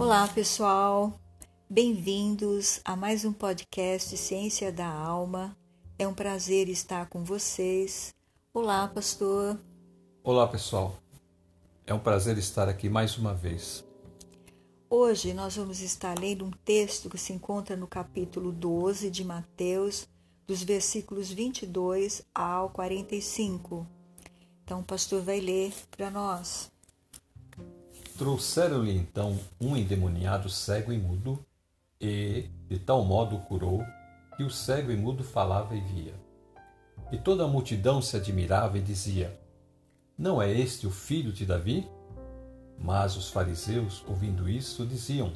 Olá, pessoal. Bem-vindos a mais um podcast Ciência da Alma. É um prazer estar com vocês. Olá, pastor. Olá, pessoal. É um prazer estar aqui mais uma vez. Hoje nós vamos estar lendo um texto que se encontra no capítulo 12 de Mateus, dos versículos 22 ao 45. Então, o pastor vai ler para nós. Trouxeram-lhe então um endemoniado cego e mudo, e de tal modo o curou que o cego e mudo falava e via. E toda a multidão se admirava e dizia: Não é este o filho de Davi? Mas os fariseus, ouvindo isso, diziam: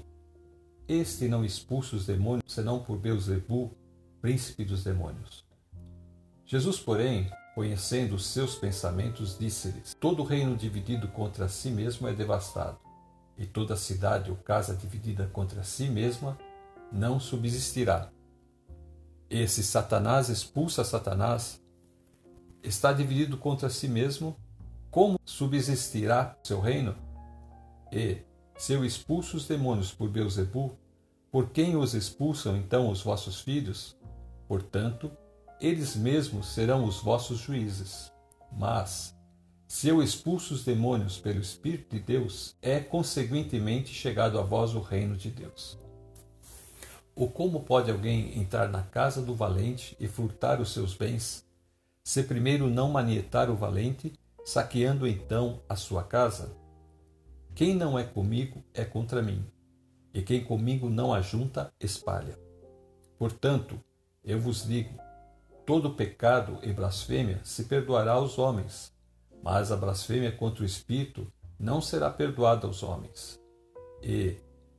Este não expulsa os demônios senão por Beuzebu, príncipe dos demônios. Jesus, porém, conhecendo os seus pensamentos, disse-lhes: Todo reino dividido contra si mesmo é devastado, e toda cidade ou casa dividida contra si mesma não subsistirá. E se Satanás expulsa Satanás, está dividido contra si mesmo, como subsistirá seu reino? E, se eu expulso os demônios por Beuzebu, por quem os expulsam então os vossos filhos? Portanto, eles mesmos serão os vossos juízes. Mas, se eu expulso os demônios pelo Espírito de Deus, é conseguintemente chegado a vós o reino de Deus. Ou como pode alguém entrar na casa do valente e furtar os seus bens, se primeiro não manietar o valente, saqueando então a sua casa? Quem não é comigo é contra mim, e quem comigo não ajunta, espalha. Portanto, eu vos digo: todo pecado e blasfêmia se perdoará aos homens, mas a blasfêmia contra o Espírito não será perdoada aos homens. E,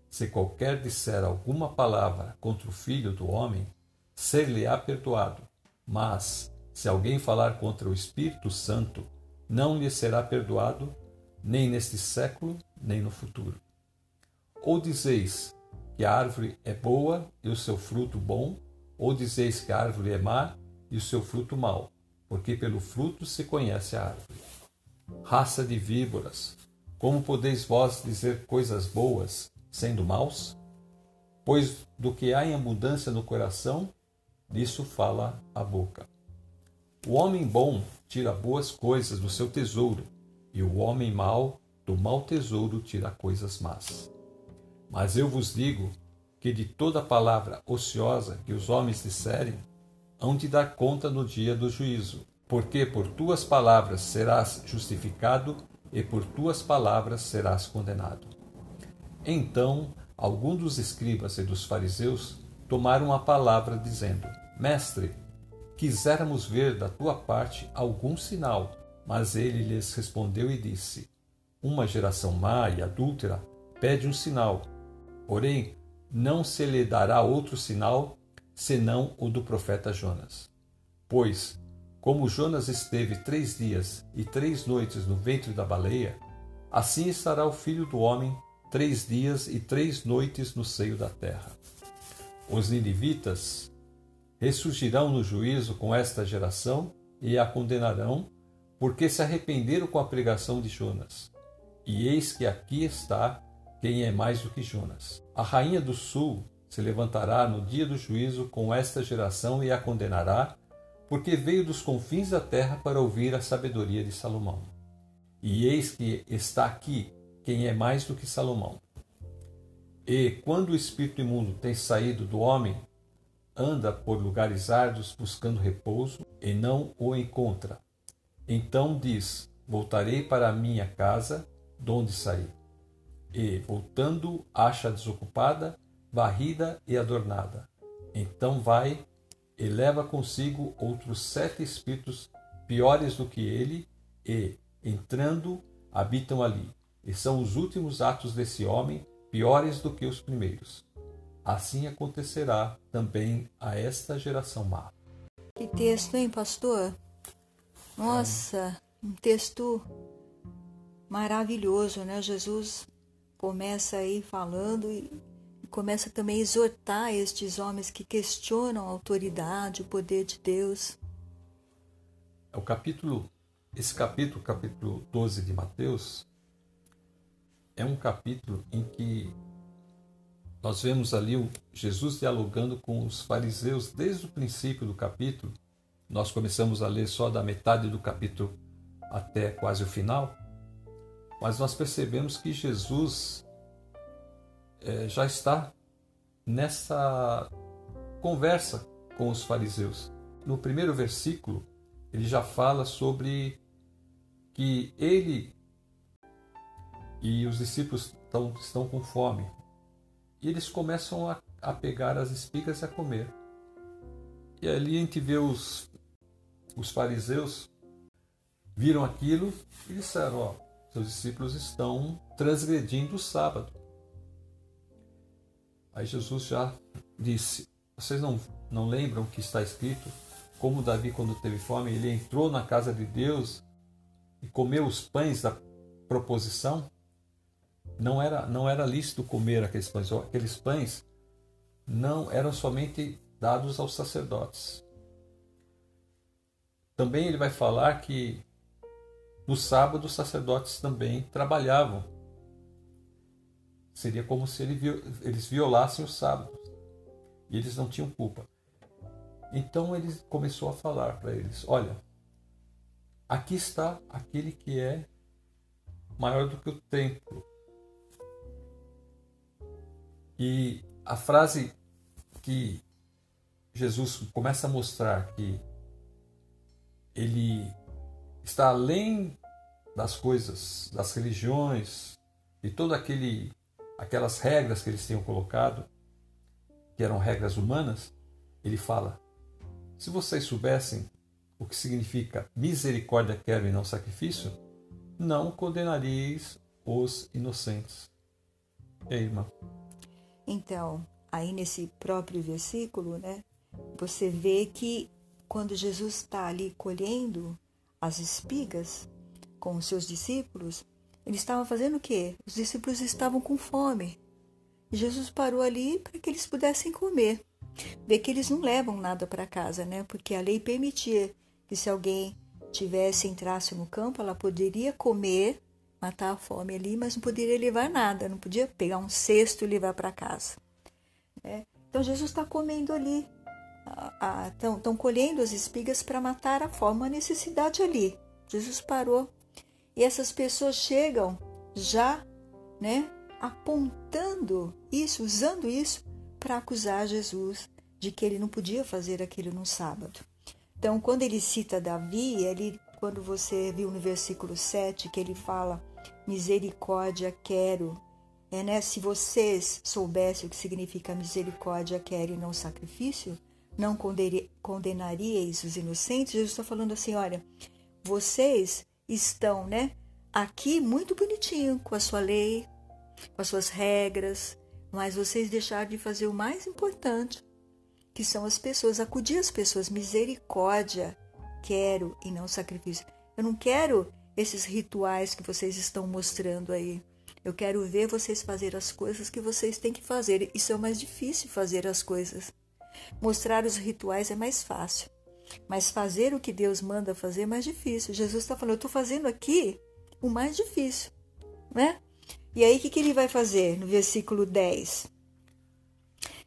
se qualquer disser alguma palavra contra o Filho do Homem, ser-lhe-á perdoado. Mas, se alguém falar contra o Espírito Santo, não lhe será perdoado, nem neste século, nem no futuro. Ou dizeis que a árvore é boa e o seu fruto bom, ou dizeis que a árvore é má e o seu fruto mau, porque pelo fruto se conhece a árvore. Raça de víboras, como podeis vós dizer coisas boas, sendo maus? Pois do que há em abundância no coração, disso fala a boca. O homem bom tira boas coisas do seu tesouro, e o homem mau do mau tesouro tira coisas más. Mas eu vos digo que de toda palavra ociosa que os homens disserem, hão de dar conta no dia do juízo, porque por tuas palavras serás justificado e por tuas palavras serás condenado. Então, alguns dos escribas e dos fariseus tomaram a palavra, dizendo: Mestre, quiséramos ver da tua parte algum sinal. Mas ele lhes respondeu e disse: Uma geração má e adúltera pede um sinal, porém não se lhe dará outro sinal senão o do profeta Jonas. Pois, como Jonas esteve três dias e três noites no ventre da baleia, assim estará o filho do homem três dias e três noites no seio da terra. Os ninivitas ressurgirão no juízo com esta geração e a condenarão, porque se arrependeram com a pregação de Jonas. E eis que aqui está quem é mais do que Jonas. A rainha do sul se levantará no dia do juízo com esta geração e a condenará, porque veio dos confins da terra para ouvir a sabedoria de Salomão. E eis que está aqui quem é mais do que Salomão. E quando o espírito imundo tem saído do homem, anda por lugares árduos buscando repouso e não o encontra. Então diz: Voltarei para a minha casa, donde saí. E, voltando, acha desocupada, varrida e adornada. Então vai e leva consigo outros sete espíritos piores do que ele, e, entrando, habitam ali. E são os últimos atos desse homem piores do que os primeiros. Assim acontecerá também a esta geração má. Que texto, hein, pastor? Nossa, um texto maravilhoso, né? Jesus começa aí falando e começa também a exortar estes homens que questionam a autoridade, o poder de Deus. É o capítulo, esse capítulo, capítulo 12 de Mateus, é um capítulo em que nós vemos ali o Jesus dialogando com os fariseus desde o princípio do capítulo. Nós começamos a ler só da metade do capítulo até quase o final, mas nós percebemos que Jesus é, já está nessa conversa com os fariseus. No primeiro versículo, ele já fala sobre que ele e os discípulos estão, estão com fome. E eles começam a, a pegar as espigas e a comer. E ali a gente vê os, os fariseus viram aquilo e disseram: Ó, seus discípulos estão transgredindo o sábado. Aí Jesus já disse: Vocês não, não lembram que está escrito? Como Davi, quando teve fome, ele entrou na casa de Deus e comeu os pães da proposição? Não era, não era lícito comer aqueles pães. Aqueles pães não eram somente dados aos sacerdotes. Também ele vai falar que no sábado os sacerdotes também trabalhavam. Seria como se eles violassem o sábado. E eles não tinham culpa. Então ele começou a falar para eles: Olha, aqui está aquele que é maior do que o templo. E a frase que Jesus começa a mostrar que ele está além das coisas, das religiões e todas aquele aquelas regras que eles tinham colocado, que eram regras humanas, ele fala: se vocês soubessem o que significa misericórdia quero e não sacrifício, não condenaríeis os inocentes. E aí, irmã? Então, aí nesse próprio versículo, né, você vê que quando Jesus está ali colhendo as espigas com os seus discípulos, ele estava fazendo o quê? Os discípulos estavam com fome. Jesus parou ali para que eles pudessem comer. Vê que eles não levam nada para casa, né? Porque a lei permitia que se alguém tivesse entrasse no campo, ela poderia comer, matar a fome ali, mas não poderia levar nada, não podia pegar um cesto e levar para casa. Né? Então Jesus está comendo ali, estão colhendo as espigas para matar a fome, uma necessidade ali. Jesus parou e essas pessoas chegam já, né, apontando isso, usando isso para acusar Jesus de que ele não podia fazer aquilo no sábado. Então, quando ele cita Davi, ele, quando você viu no versículo 7 que ele fala: Misericórdia quero. É, né? Se vocês soubessem o que significa misericórdia quero e não sacrifício, não condenaríeis os inocentes. Jesus está falando assim: olha, vocês estão, né, aqui muito bonitinho com a sua lei, com as suas regras, mas vocês deixaram de fazer o mais importante, que são as pessoas, acudir as pessoas, misericórdia, quero e não sacrifício. Eu não quero esses rituais que vocês estão mostrando aí. Eu quero ver vocês fazer as coisas que vocês têm que fazer. Isso é mais difícil fazer as coisas. Mostrar os rituais é mais fácil, mas fazer o que Deus manda fazer é mais difícil. Jesus está falando, eu estou fazendo aqui o mais difícil, né? E aí o que, que ele vai fazer no versículo 10?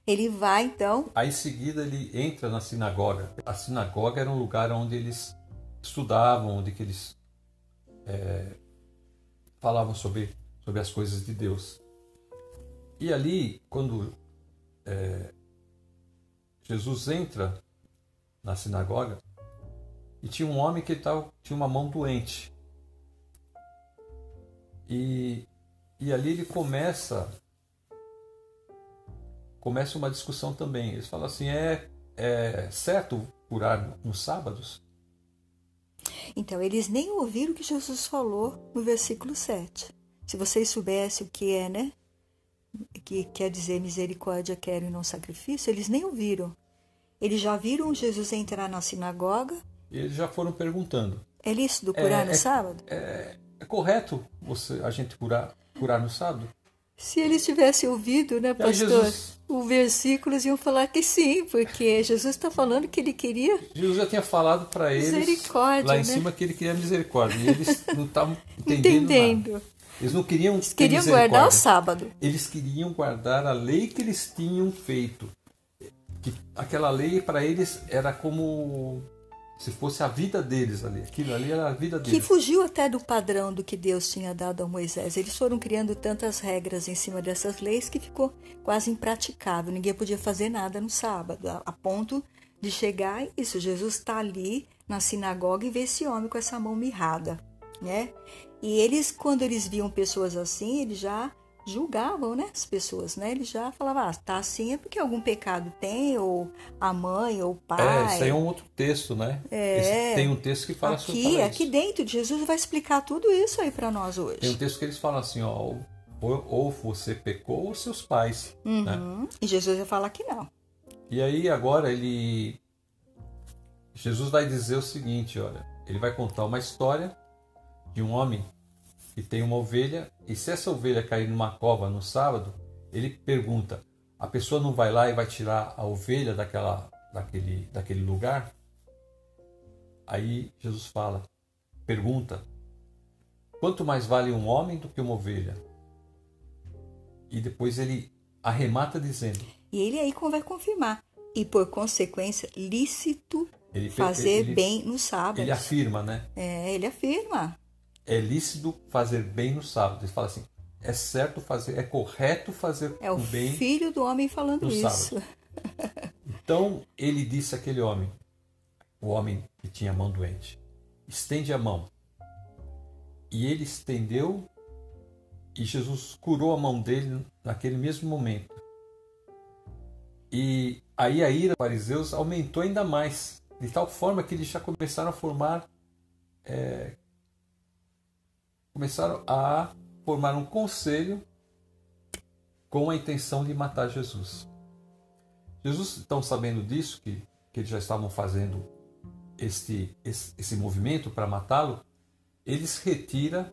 Ele vai então. Aí em seguida ele entra na sinagoga. A sinagoga era um lugar onde eles estudavam, onde que eles é, falavam sobre, sobre as coisas de Deus. E ali, quando é, Jesus entra na sinagoga e tinha um homem que tava, tinha uma mão doente. E, e ali ele começa começa uma discussão também. Eles falam assim: é, é certo curar nos sábados? Então, eles nem ouviram o que Jesus falou no versículo 7. Se vocês soubessem o que é, né? que quer dizer misericórdia quero e não sacrifício, eles nem ouviram. Eles já viram Jesus entrar na sinagoga. E eles já foram perguntando. É lícito curar é, no é, sábado? É, é, correto você, a gente curar, curar no sábado? Se eles tivessem ouvido, né, pastor, Jesus... o versículos iam falar que sim, porque Jesus está falando que ele queria. Jesus já tinha falado para eles misericórdia, lá em né? cima que ele queria misericórdia. E eles não estavam entendendo. entendendo. Nada. Eles não queriam. Eles queriam guardar o sábado. Eles queriam guardar a lei que eles tinham feito. Que aquela lei para eles era como se fosse a vida deles ali. Aquilo ali era a vida deles. Que fugiu até do padrão do que Deus tinha dado a Moisés. Eles foram criando tantas regras em cima dessas leis que ficou quase impraticável. Ninguém podia fazer nada no sábado, a, ponto de chegar isso. Jesus está ali na sinagoga e vê esse homem com essa mão mirrada, né? E eles, quando eles viam pessoas assim, eles já julgavam, né, as pessoas, né? Ele já falava, ah, tá assim é porque algum pecado tem, ou a mãe, ou o pai. É, isso aí é um outro texto, né? É. Esse, tem um texto que fala aqui, sobre fala Aqui dentro, Jesus vai explicar tudo isso aí para nós hoje. Tem um texto que eles falam assim, ó, ou, ou você pecou ou seus pais, uhum. né? E Jesus vai falar que não. E aí agora ele... Jesus vai dizer o seguinte, olha, ele vai contar uma história de um homem que tem uma ovelha, e se essa ovelha cair numa cova no sábado, ele pergunta: a pessoa não vai lá e vai tirar a ovelha daquela, daquele, daquele lugar? Aí Jesus fala, pergunta: quanto mais vale um homem do que uma ovelha? E depois ele arremata dizendo: E ele aí vai confirmar. E por consequência, lícito ele, fazer ele, bem no sábado. Ele afirma, né? É, ele afirma é lícito fazer bem no sábado. Ele fala assim: é certo fazer, é correto fazer é o bem. É o filho do homem falando isso. Então ele disse àquele homem, o homem que tinha a mão doente: estende a mão. E ele estendeu e Jesus curou a mão dele naquele mesmo momento. E aí a ira dos fariseus aumentou ainda mais, de tal forma que eles já começaram a formar é, começaram a formar um conselho com a intenção de matar Jesus. Jesus, então, sabendo disso, que, que eles já estavam fazendo este, esse, esse movimento para matá-lo, eles retira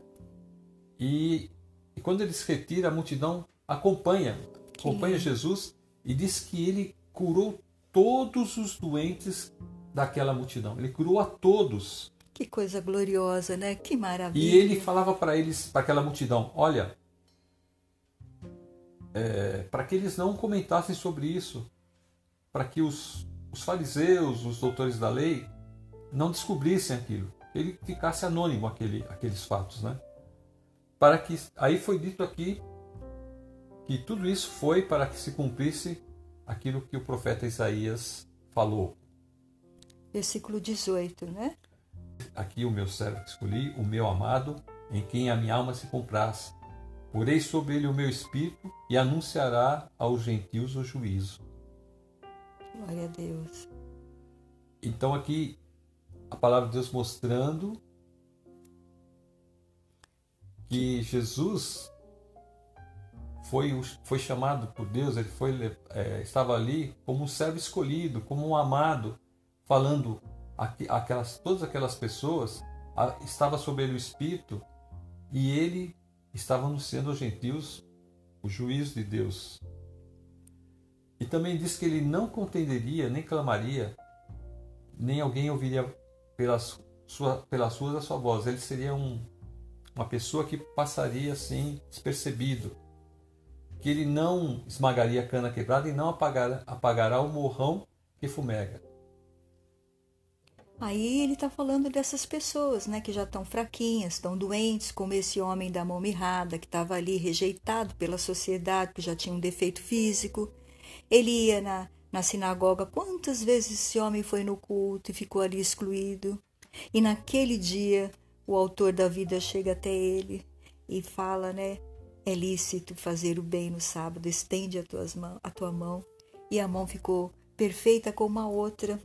e, e quando eles retira, a multidão acompanha, acompanha Jesus e diz que ele curou todos os doentes daquela multidão. Ele curou a todos. Que coisa gloriosa, né? Que maravilha. E ele falava para eles, para aquela multidão: olha, é, para que eles não comentassem sobre isso, para que os, os fariseus, os doutores da lei, não descobrissem aquilo, ele ficasse anônimo aquele, aqueles fatos, né? Para que aí foi dito aqui que tudo isso foi para que se cumprisse aquilo que o profeta Isaías falou. Versículo 18, né? Aqui o meu servo que escolhi, o meu amado, em quem a minha alma se compraz. Porei sobre ele o meu espírito e anunciará aos gentios o juízo. Glória a Deus. Então aqui a palavra de Deus mostrando que Jesus foi, foi chamado por Deus, ele foi, é, estava ali como um servo escolhido, como um amado, falando aquelas, todas aquelas pessoas estava sob ele o Espírito e ele estava anunciando aos gentios o juízo de Deus. E também diz que ele não contenderia, nem clamaria, nem alguém ouviria pelas, sua, pelas ruas a sua voz. Ele seria um, uma pessoa que passaria assim despercebido. Que ele não esmagaria a cana quebrada e não apagará, apagará o morrão que fumega. Aí ele está falando dessas pessoas, né, que já estão fraquinhas, estão doentes, como esse homem da mão mirrada, que estava ali rejeitado pela sociedade, que já tinha um defeito físico. Ele ia na, na sinagoga, quantas vezes esse homem foi no culto e ficou ali excluído? E naquele dia, o autor da vida chega até ele e fala, né, é lícito fazer o bem no sábado, estende a, tuas mão, a tua mão. E a mão ficou perfeita como a outra.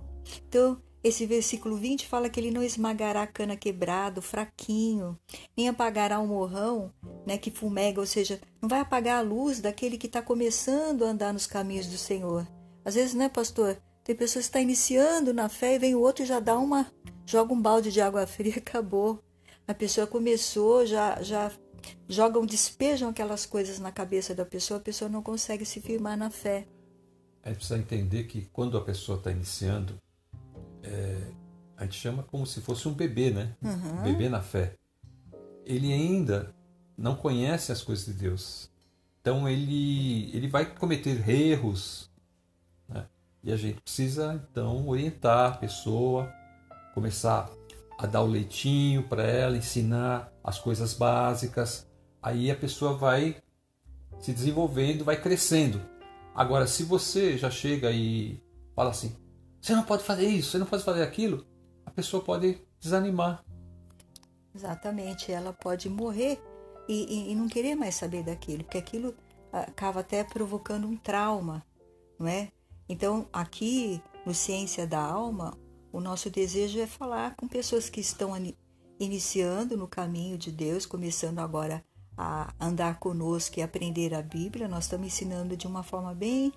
Então, esse versículo 20 fala que ele não esmagará cana quebrado, fraquinho, nem apagará o morrão, né, que fumega, ou seja, não vai apagar a luz daquele que está começando a andar nos caminhos do Senhor. Às vezes, né, pastor? Tem pessoas que estão tá iniciando na fé e vem o outro e já dá uma, joga um balde de água fria, acabou. A pessoa começou, já, já jogam, despejam aquelas coisas na cabeça da pessoa, a pessoa não consegue se firmar na fé. Gente precisa entender que quando a pessoa está iniciando, é, a gente chama como se fosse um bebê, né? Uhum. Um bebê na fé. Ele ainda não conhece as coisas de Deus. Então ele, ele vai cometer erros. Né? E a gente precisa então orientar a pessoa, começar a dar o leitinho para ela, ensinar as coisas básicas. Aí a pessoa vai se desenvolvendo, vai crescendo. Agora, se você já chega e fala assim, você não pode fazer isso, você não pode fazer aquilo, a pessoa pode desanimar. Exatamente, ela pode morrer e, e, e não querer mais saber daquilo, porque aquilo acaba até provocando um trauma, não é? Então, aqui no Ciência da Alma, o nosso desejo é falar com pessoas que estão iniciando no caminho de Deus, começando agora a andar conosco e aprender a Bíblia. Nós estamos ensinando de uma forma bem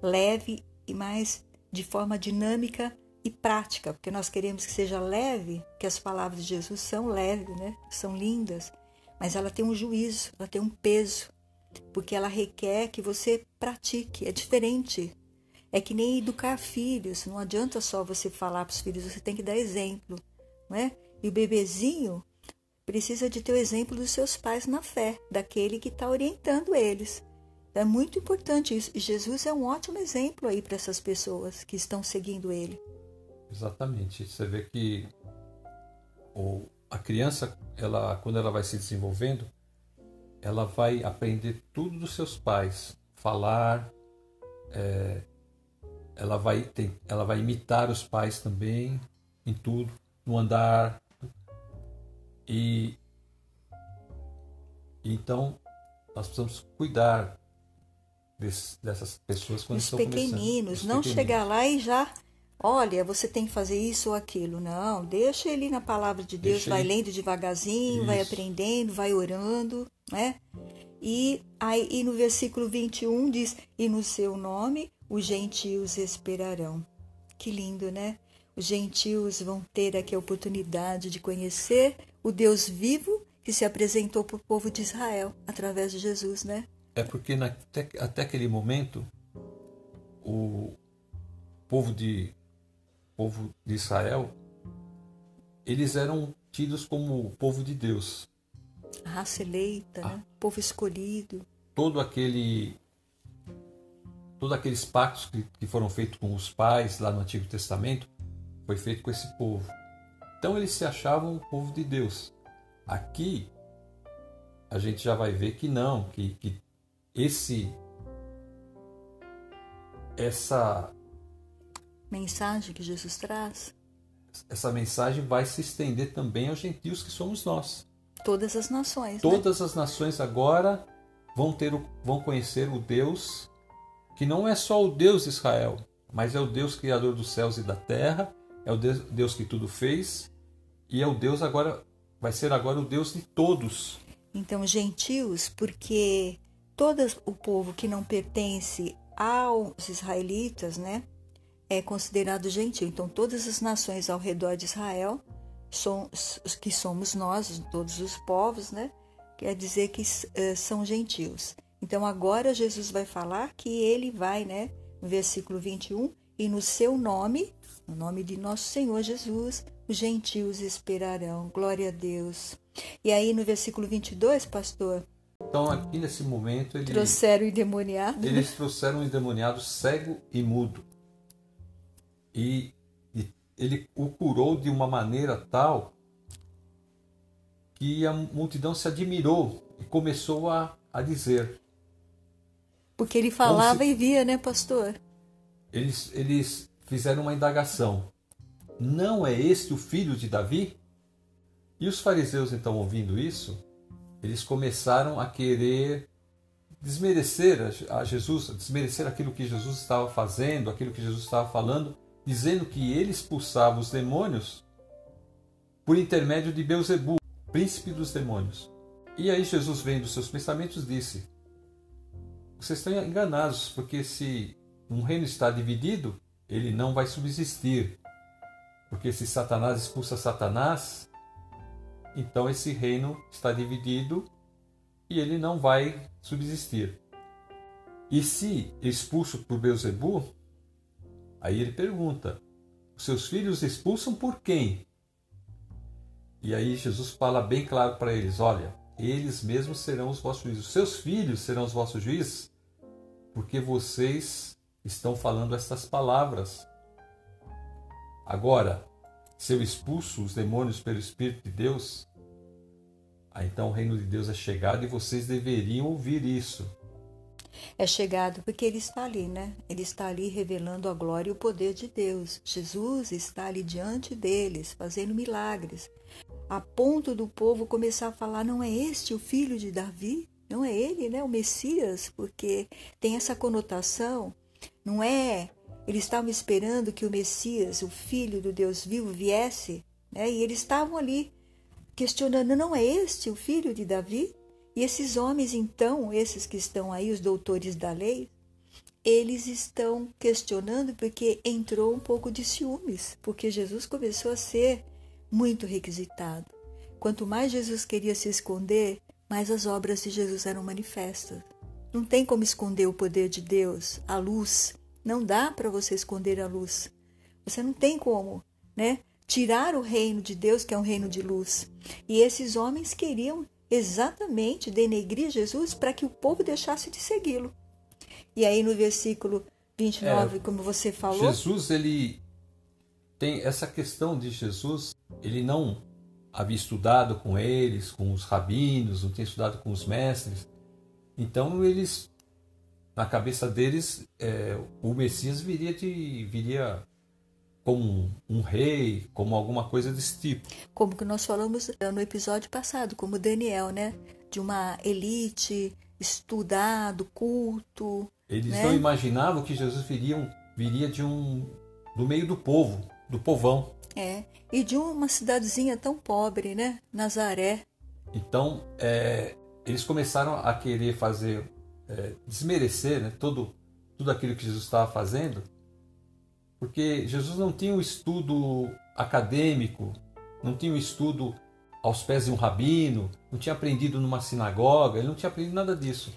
leve e mais de forma dinâmica e prática, porque nós queremos que seja leve, que as palavras de Jesus são leves, né? São lindas, mas ela tem um juízo, ela tem um peso, porque ela requer que você pratique. É diferente. É que nem educar filhos. Não adianta só você falar para os filhos, você tem que dar exemplo, não é? E o bebezinho precisa de ter o exemplo dos seus pais na fé, daquele que está orientando eles. É muito importante isso. E Jesus é um ótimo exemplo aí para essas pessoas que estão seguindo ele. Exatamente. Você vê que o, a criança, ela, quando ela vai se desenvolvendo, ela vai aprender tudo dos seus pais, falar, é, ela vai ter, ela vai imitar os pais também em tudo, no andar e então nós precisamos cuidar desse, dessas pessoas quando os estão pequeninos, Os não pequeninos. chegar lá e já olha, você tem que fazer isso ou aquilo. Não, deixa ele na palavra de Deus, Deixa vai ele- lendo devagarzinho, vai Isso. aprendendo, vai orando, né? E aí e no versículo 21 diz: "E no seu nome os gentios esperarão". Que lindo, né? Os gentios vão ter aqui a oportunidade de conhecer o Deus vivo que se apresentou para o povo de Israel através de Jesus, né? É porque na- até, até aquele momento o povo de povo de Israel eles eram tidos como o povo de Deus. A raça eleita, né? povo escolhido. Todo aquele todos aqueles pactos que, que foram feitos com os pais lá no Antigo Testamento foi feito com esse povo. Então eles se achavam o povo de Deus. Aqui a gente já vai ver que não, que, que esse essa Mensagem que Jesus traz. essa mensagem vai se estender também aos gentios que somos nós. Todas as nações. né? Todas as nações agora vão ter vão conhecer o Deus que não é só o Deus de Israel, mas é o Deus criador dos céus e da terra, é o Deus, Deus que tudo fez e é o Deus agora vai ser agora o Deus de todos. Então, gentios, porque todo o povo que não pertence aos israelitas, né, é considerado gentio. Então, todas as nações ao redor de Israel, são, que somos nós, todos os povos, né, quer dizer que eh, são gentios. Então, agora Jesus vai falar que ele vai, né, no versículo 21, e no seu nome, no nome de nosso Senhor Jesus, os gentios esperarão. Glória a Deus. E aí no versículo 22, pastor, Então aqui nesse momento ele, trouxeram o endemoniado. eles trouxeram um endemoniado cego e mudo. E, e ele o curou de uma maneira tal que a multidão se admirou e começou a, a dizer. Porque ele falava se- e via, né, pastor? Eles, eles fizeram uma indagação. Não é este o filho de Davi? E os fariseus, então, ouvindo isso, eles começaram a querer desmerecer a Jesus, desmerecer aquilo que Jesus estava fazendo, aquilo que Jesus estava falando, dizendo que ele expulsava os demônios por intermédio de Beuzebu, príncipe dos demônios. E aí Jesus, vendo seus pensamentos, disse: Vocês estão enganados, porque se um reino está dividido, ele não vai subsistir. Porque se Satanás expulsa Satanás, então esse reino está dividido e ele não vai subsistir. E se expulso por Beuzebu, aí ele pergunta: os seus filhos expulsam por quem? E aí Jesus fala bem claro para eles: olha, eles mesmos serão os vossos juízes. Os seus filhos serão os vossos juízes, porque vocês estão falando estas palavras. Agora, se eu expulso os demônios pelo Espírito de Deus, aí então o reino de Deus é chegado e vocês deveriam ouvir isso. É chegado porque ele está ali, né? Ele está ali revelando a glória e o poder de Deus. Jesus está ali diante deles, fazendo milagres, a ponto do povo começar a falar: não é este o filho de Davi? Não é ele, né? O Messias, porque tem essa conotação. Não é. Eles estavam esperando que o Messias, o filho do Deus vivo, viesse, né? E eles estavam ali questionando: não é este o filho de Davi? E esses homens, então, esses que estão aí, os doutores da lei, eles estão questionando porque entrou um pouco de ciúmes, porque Jesus começou a ser muito requisitado. Quanto mais Jesus queria se esconder, mais as obras de Jesus eram manifestas. Não tem como esconder o poder de Deus, a luz. Não dá para você esconder a luz. Você não tem como, né? Tirar o reino de Deus, que é um reino de luz. E esses homens queriam exatamente denegrir Jesus para que o povo deixasse de segui-lo. E aí no versículo 29, é, como você falou, Jesus ele tem essa questão de Jesus, ele não havia estudado com eles, com os rabinos, não tinha estudado com os mestres. Então eles, na cabeça deles, é, o Messias viria de viria como um, um, rei, como alguma coisa desse tipo. Como que nós falamos no episódio passado, como Daniel, né? De uma elite, estudado, culto. Eles né? não imaginavam que Jesus viria, viria de um do meio do povo, do povão. É, e de uma cidadezinha tão pobre, né? Nazaré. Então, é, eles começaram a querer fazer, é, desmerecer né, todo, tudo aquilo que Jesus estava fazendo, porque Jesus não tinha um estudo acadêmico, não tinha um estudo aos pés de um rabino, não tinha aprendido numa sinagoga, ele não tinha aprendido nada disso.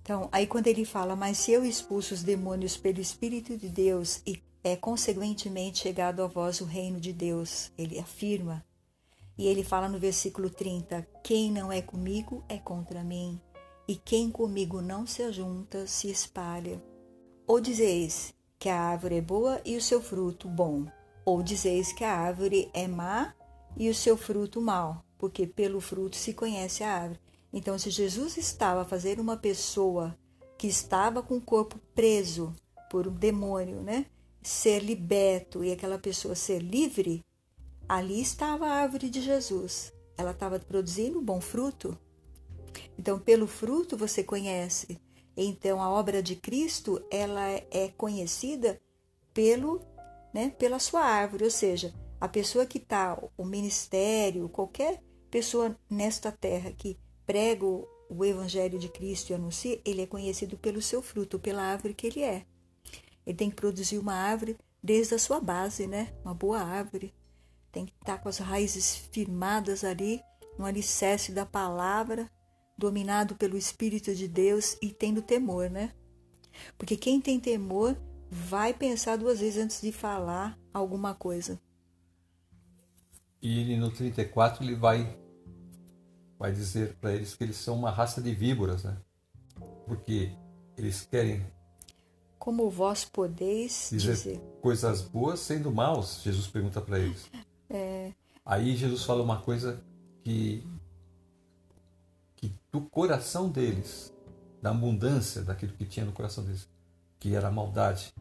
Então, aí quando ele fala, mas se eu expulso os demônios pelo Espírito de Deus e é consequentemente chegado a vós o reino de Deus, ele afirma. E ele fala no versículo 30: Quem não é comigo é contra mim, e quem comigo não se ajunta se espalha. Ou dizeis que a árvore é boa e o seu fruto bom, ou dizeis que a árvore é má e o seu fruto mau, porque pelo fruto se conhece a árvore. Então, se Jesus estava a fazer uma pessoa que estava com o corpo preso por um demônio, né? ser liberto e aquela pessoa ser livre, ali estava a árvore de Jesus. Ela estava produzindo bom fruto. Então, pelo fruto você conhece. Então, a obra de Cristo ela é conhecida pelo, né, pela sua árvore, ou seja, a pessoa que está, o ministério, qualquer pessoa nesta terra que prega o evangelho de Cristo e anuncia, ele é conhecido pelo seu fruto, pela árvore que ele é. Ele tem que produzir uma árvore desde a sua base, né? Uma boa árvore. Tem que estar com as raízes firmadas ali, no alicerce da palavra, dominado pelo Espírito de Deus e tendo temor, né? Porque quem tem temor vai pensar duas vezes antes de falar alguma coisa. E ele no 34 ele vai vai dizer para eles que eles são uma raça de víboras, né? Porque eles querem como vós podeis dizer, dizer, coisas boas sendo maus? Jesus pergunta para eles. É... Aí Jesus fala uma coisa que, que do coração deles, da abundância daquilo que tinha no coração deles, que era a maldade,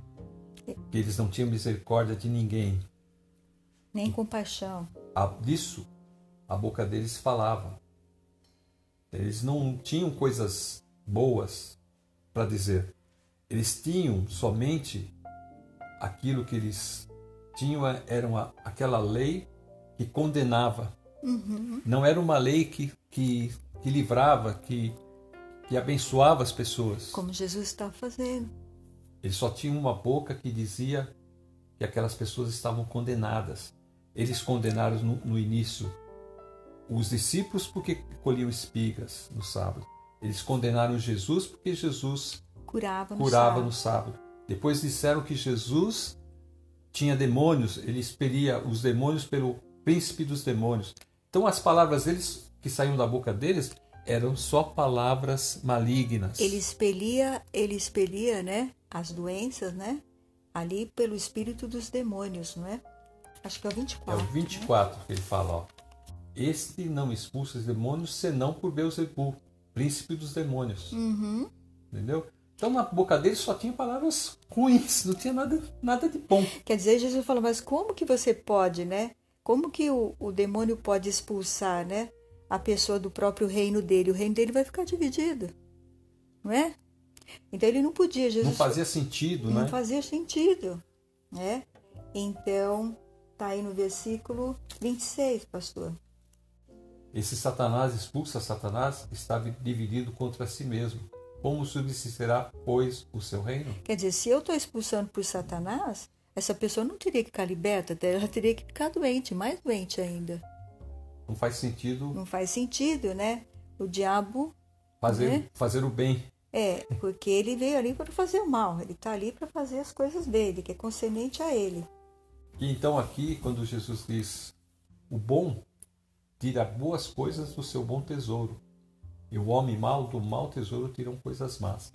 que eles não tinham misericórdia de ninguém, nem compaixão. A, disso a boca deles falava. Eles não tinham coisas boas para dizer. Eles tinham somente aquilo que eles tinham, era uma, aquela lei que condenava. Uhum. Não era uma lei que, que, que livrava, que, que abençoava as pessoas. Como Jesus está fazendo. Eles só tinham uma boca que dizia que aquelas pessoas estavam condenadas. Eles condenaram no, no início os discípulos porque colhiam espigas no sábado. Eles condenaram Jesus porque Jesus curava, no, curava sábado. no sábado. Depois disseram que Jesus tinha demônios, ele expelia os demônios pelo príncipe dos demônios. Então as palavras deles que saíam da boca deles eram só palavras malignas. Ele expelia, ele expelia, né, as doenças, né, ali pelo espírito dos demônios, não é? Acho que é o 24. É o 24 né? que ele fala, ó. Este não expulsa os demônios senão por Beuzebu, príncipe dos demônios. Uhum. Entendeu? Então na boca dele só tinha palavras ruins, não tinha nada, nada de bom. Quer dizer, Jesus falou, mas como que você pode, né? Como que o, o demônio pode expulsar, né? A pessoa do próprio reino dele. O reino dele vai ficar dividido. Não é? Então ele não podia. Jesus não fazia sentido, não né? Não fazia sentido. Né? Então, tá aí no versículo 26, pastor. Esse Satanás expulsa Satanás estava dividido contra si mesmo. Como subsistirá, pois, o seu reino? Quer dizer, se eu estou expulsando por Satanás, essa pessoa não teria que ficar liberta, ela teria que ficar doente, mais doente ainda. Não faz sentido. Não faz sentido, né? O diabo. Fazer, né? fazer o bem. É, porque ele veio ali para fazer o mal, ele está ali para fazer as coisas dele, que é concernente a ele. E então, aqui, quando Jesus diz: o bom tira boas coisas do seu bom tesouro, e o homem mau do mau tesouro tiram coisas más.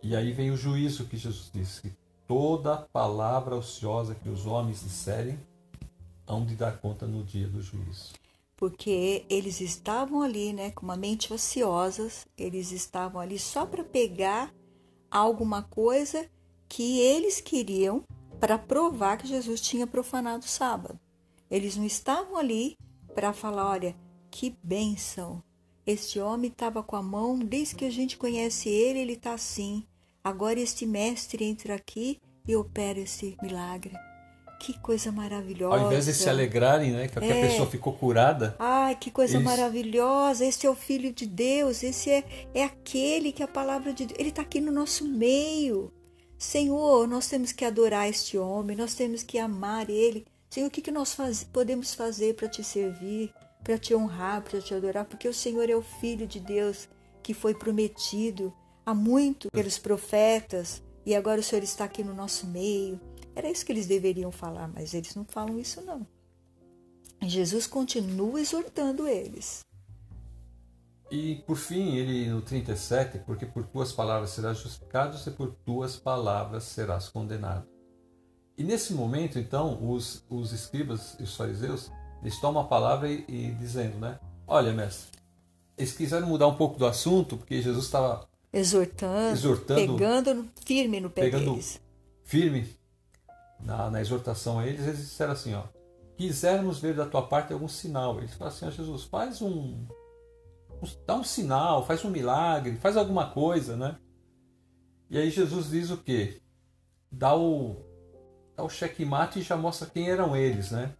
E aí vem o juízo que Jesus disse: que toda palavra ociosa que os homens disserem hão de dar conta no dia do juízo. Porque eles estavam ali, né, com uma mente ociosas, eles estavam ali só para pegar alguma coisa que eles queriam para provar que Jesus tinha profanado o sábado. Eles não estavam ali para falar, olha, que bênção. Este homem estava com a mão, desde que a gente conhece ele, ele está assim. Agora este mestre entra aqui e opera esse milagre. Que coisa maravilhosa. Ao invés de se alegrarem, né, que É. a pessoa ficou curada, Ai, que coisa Eles- maravilhosa! Esse é o Filho de Deus, esse é, é aquele que a palavra de Deus. Ele está aqui no nosso meio. Senhor, nós temos que adorar este homem, nós temos que amar ele. Senhor, o que, que nós faz- podemos fazer para te servir, para te honrar, para te adorar? Porque o Senhor é o Filho de Deus que foi prometido há muito pelos profetas e agora o Senhor está aqui no nosso meio. Era isso que eles deveriam falar, mas eles não falam isso, não. Jesus continua exortando eles. E por fim, ele no 37, porque por tuas palavras serás justificado e por tuas palavras serás condenado. E nesse momento, então, os, os escribas e os fariseus, eles tomam a palavra e, e dizendo, né? Olha, mestre, eles quiseram mudar um pouco do assunto, porque Jesus estava Exortando, Exortando, pegando no- firme no pé pegando- deles. firme na, na exortação a eles, eles disseram assim, ó, quisermos ver da tua parte algum sinal. Eles falaram assim, ó, Jesus, faz um, dá um sinal, faz um milagre, faz alguma coisa, né? E aí Jesus diz o quê? Dá o, dá o checkmate e já mostra quem eram eles, né?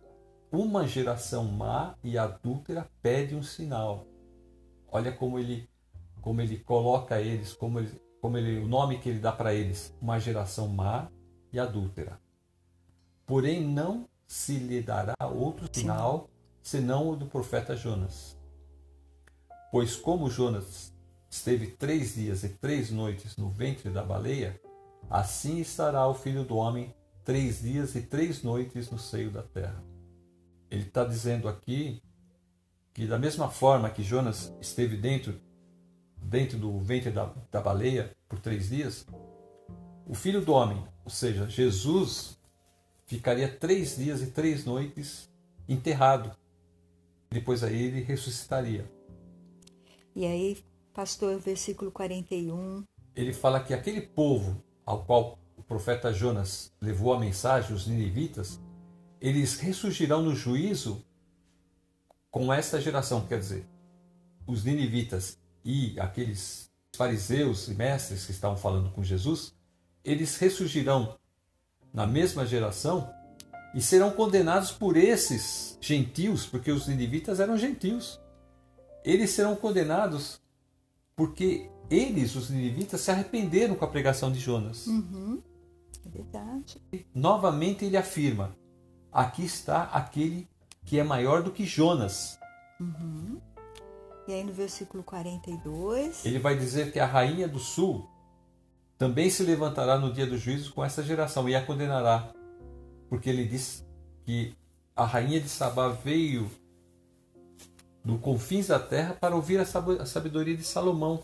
Uma geração má e adúltera pede um sinal. Olha como ele, como ele coloca eles, como ele, como ele, o nome que ele dá para eles, uma geração má e adúltera. Porém não se lhe dará outro sinal senão o do profeta Jonas. Pois como Jonas esteve três dias e três noites no ventre da baleia, assim estará o filho do homem três dias e três noites no seio da terra. Ele está dizendo aqui que da mesma forma que Jonas esteve dentro dentro do ventre da, da baleia por três dias, o filho do homem, ou seja, Jesus, ficaria três dias e três noites enterrado. Depois aí ele ressuscitaria. E aí, pastor, versículo 41. Ele fala que aquele povo ao qual o profeta Jonas levou a mensagem, os ninivitas, eles ressurgirão no juízo com esta geração, quer dizer, os ninivitas e aqueles fariseus e mestres que estavam falando com Jesus, eles ressurgirão na mesma geração e serão condenados por esses gentios, porque os ninivitas eram gentios. Eles serão condenados porque eles, os ninivitas, se arrependeram com a pregação de Jonas. Uhum, é verdade. Novamente ele afirma: aqui está aquele que é maior do que Jonas. E aí no versículo 42. Ele vai dizer que a rainha do sul também se levantará no dia do juízo com essa geração e a condenará. Porque ele diz que a rainha de Sabá veio do confins da terra para ouvir a sabedoria de Salomão.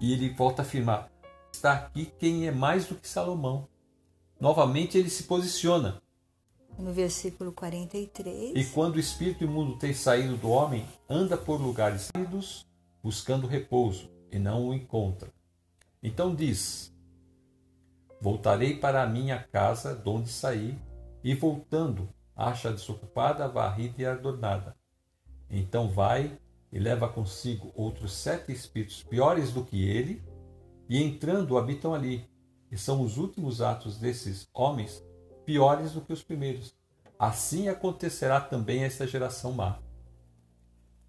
E ele volta a afirmar: está aqui quem é mais do que Salomão. Novamente ele se posiciona. No versículo 43. E quando o espírito imundo tem saído do homem, anda por lugares áridos, buscando repouso, e não o encontra. Então diz: Voltarei para a minha casa, de onde saí, e voltando, acha desocupada, varrida e adornada. Então vai e leva consigo outros sete espíritos piores do que ele, e entrando habitam ali. E são os últimos atos desses homens piores do que os primeiros. Assim acontecerá também a esta geração má.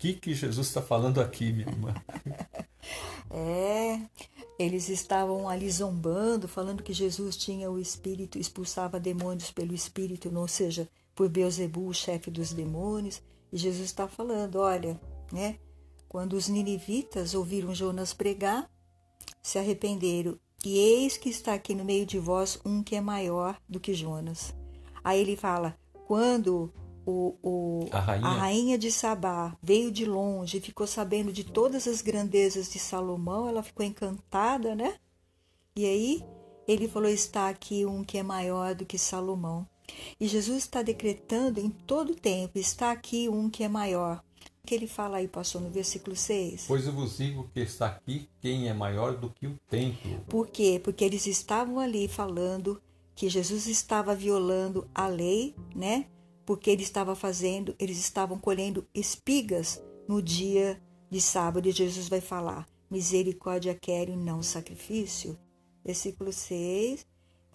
Que, que Jesus está falando aqui, minha irmã? é, eles estavam ali zombando, falando que Jesus tinha o Espírito, expulsava demônios pelo Espírito, ou seja, por Beuzebu, o chefe dos demônios. E Jesus está falando, olha, né? Quando os ninivitas ouviram Jonas pregar, se arrependeram. E eis que está aqui no meio de vós um que é maior do que Jonas. Aí ele fala: quando o, o, a, rainha. a, rainha. de Sabá veio de longe e ficou sabendo de todas as grandezas de Salomão, ela ficou encantada, né? E aí ele falou: está aqui um que é maior do que Salomão. E Jesus está decretando em todo o tempo: está aqui um que é maior. O que ele fala aí, pastor, no versículo 6? Pois eu vos digo que está aqui quem é maior do que o templo. Por quê? Porque eles estavam ali falando que Jesus estava violando a lei, né? Porque ele estava fazendo, eles estavam colhendo espigas no dia de sábado, e Jesus vai falar: misericórdia quero e não sacrifício. Versículo 6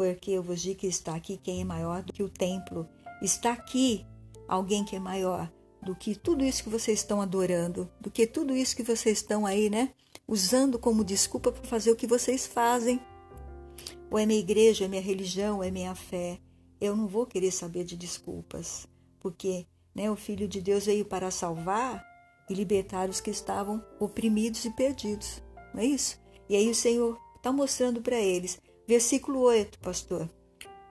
porque eu vos digo que está aqui quem é maior do que o templo. Está aqui alguém que é maior do que tudo isso que vocês estão adorando, do que tudo isso que vocês estão aí, né? Usando como desculpa para fazer o que vocês fazem. Ou é minha igreja, é minha religião, é minha fé. Eu não vou querer saber de desculpas, porque né, o Filho de Deus veio para salvar e libertar os que estavam oprimidos e perdidos. Não é isso? E aí o Senhor está mostrando para eles Versículo 8, pastor.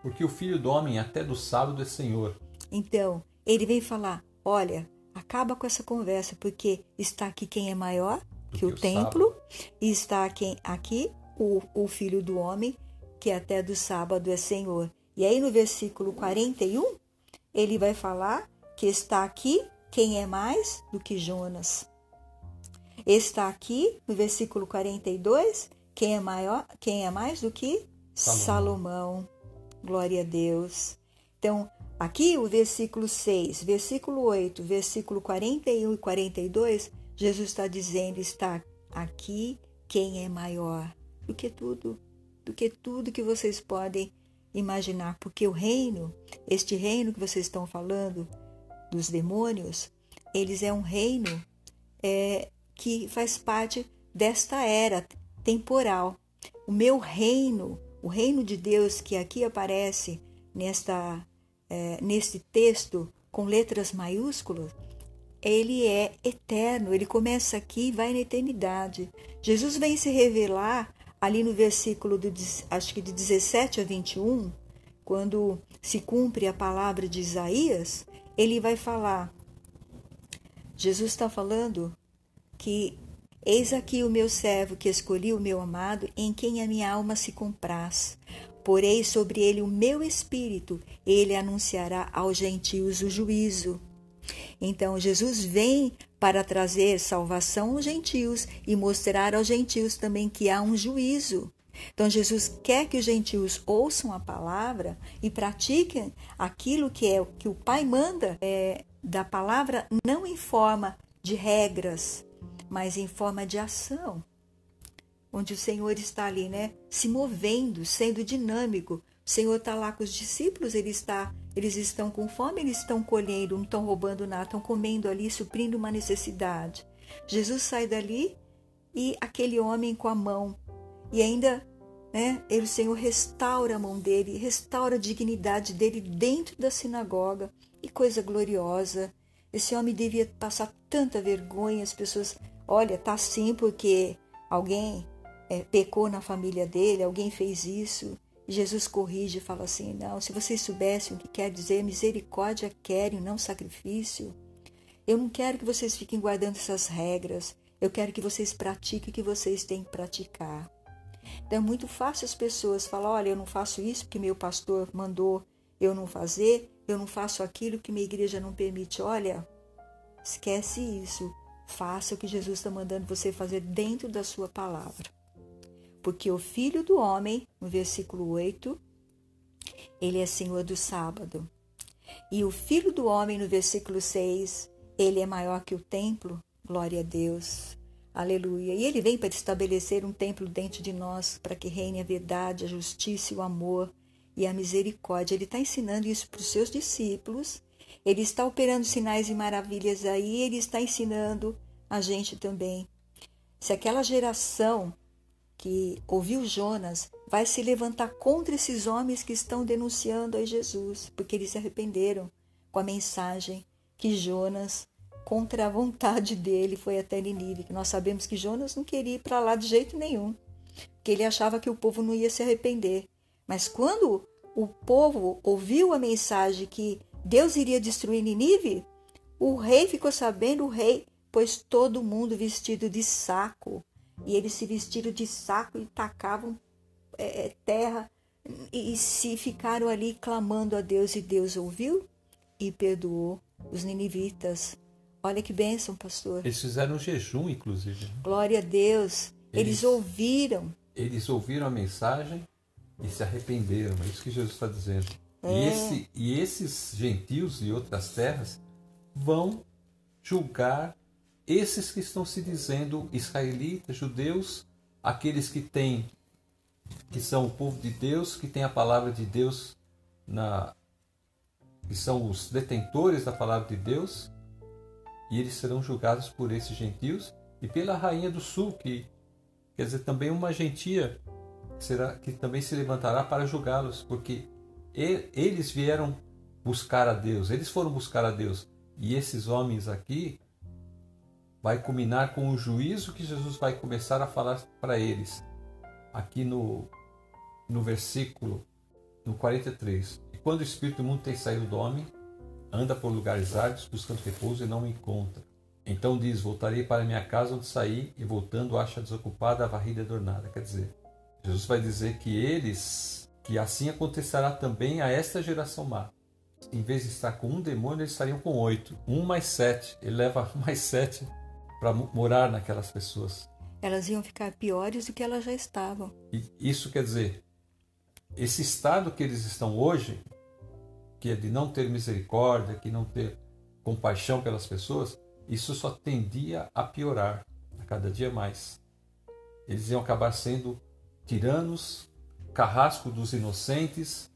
Porque o filho do homem até do sábado é Senhor. Então, ele vem falar: olha, acaba com essa conversa, porque está aqui quem é maior que, o, o templo, sábado. e está aqui, aqui o, o filho do homem, que até do sábado é Senhor. E aí no versículo 41, ele vai falar que está aqui quem é mais do que Jonas. Está aqui no versículo 42 quem é maior, quem é mais do que Salomão. Salomão. Glória a Deus. Então, aqui o versículo 6, versículo 8, versículo 41 e 42, Jesus está dizendo: está aqui quem é maior do que tudo, do que tudo que vocês podem imaginar, porque o reino, este reino que vocês estão falando, dos demônios, eles é um reino é, que faz parte desta era temporal. O meu reino, o reino de Deus que aqui aparece nesta, é, neste texto com letras maiúsculas, ele é eterno, ele começa aqui e vai na eternidade. Jesus vem se revelar ali no versículo do, acho que de 17 a 21, quando se cumpre a palavra de Isaías, ele vai falar. Jesus está falando que Eis aqui o meu servo que escolhi o meu amado, em quem a minha alma se compraz. Porei sobre ele o meu espírito, ele anunciará aos gentios o juízo. Então Jesus vem para trazer salvação aos gentios e mostrar aos gentios também que há um juízo. Então Jesus quer que os gentios ouçam a palavra e pratiquem aquilo que é que o Pai manda é, da palavra, não em forma de regras, mas em forma de ação, onde o Senhor está ali, né, se movendo, sendo dinâmico. O Senhor está lá com os discípulos, ele está, eles estão com fome, eles estão colhendo, não estão roubando nada, estão comendo ali, suprindo uma necessidade. Jesus sai dali e aquele homem com a mão e ainda, né, ele, o Senhor restaura a mão dele, restaura a dignidade dele dentro da sinagoga. E coisa gloriosa. Esse homem devia passar tanta vergonha, as pessoas, olha, tá assim porque alguém é, pecou na família dele, alguém fez isso. Jesus corrige e fala assim: não, se vocês soubessem o que quer dizer misericórdia, querem, não sacrifício. Eu não quero que vocês fiquem guardando essas regras. Eu quero que vocês pratiquem o que vocês têm que praticar. Então é muito fácil as pessoas falar: olha, eu não faço isso porque meu pastor mandou eu não fazer, eu não faço aquilo que minha igreja não permite. Olha, esquece isso. Faça o que Jesus está mandando você fazer dentro da sua palavra. Porque o filho do homem, no versículo 8, ele é senhor do sábado. E o filho do homem, no versículo 6, ele é maior que o templo. Glória a Deus. Aleluia. E ele vem para estabelecer um templo dentro de nós, para que reine a verdade, a justiça o amor e a misericórdia. Ele está ensinando isso para os seus discípulos. Ele está operando sinais e maravilhas aí, ele está ensinando a gente também. Se aquela geração que ouviu Jonas vai se levantar contra esses homens que estão denunciando a Jesus, porque eles se arrependeram com a mensagem que Jonas contra a vontade dele, foi até Ninive. Que nós sabemos que Jonas não queria ir para lá de jeito nenhum, porque ele achava que o povo não ia se arrepender. Mas quando o povo ouviu a mensagem que Deus iria destruir Ninive, o rei ficou sabendo, o rei pôs todo mundo vestido de saco. E eles se vestiram de saco e tacavam é, é terra e, e se ficaram ali clamando a Deus. E Deus ouviu e perdoou os ninivitas. Olha que bênção, pastor. Eles fizeram um jejum, inclusive. Glória a Deus. Eles, eles ouviram. Eles ouviram a mensagem e se arrependeram. É isso que Jesus está dizendo. É. E, esse, e esses gentios e outras terras vão julgar esses que estão se dizendo israelitas, judeus, aqueles que têm que são o povo de Deus, que tem a palavra de Deus na que são os detentores da palavra de Deus, e eles serão julgados por esses gentios e pela rainha do sul, que quer dizer também uma gentia será, que também se levantará para julgá-los, porque eles vieram buscar a Deus, eles foram buscar a Deus. E esses homens aqui vai culminar com o juízo que Jesus vai começar a falar para eles. Aqui no, no versículo no 43. E quando o espírito do mundo tem saído do homem, anda por lugares áridos buscando repouso e não encontra. Então diz: Voltarei para minha casa onde saí, e voltando acha desocupada a varrida adornada. Quer dizer, Jesus vai dizer que eles, que assim acontecerá também a esta geração má. Em vez de estar com um demônio, eles estariam com oito. Um mais sete. Ele leva mais sete para morar naquelas pessoas. Elas iam ficar piores do que elas já estavam. E isso quer dizer, esse estado que eles estão hoje, que é de não ter misericórdia, que não ter compaixão pelas pessoas, isso só tendia a piorar a cada dia mais. Eles iam acabar sendo tiranos, carrasco dos inocentes,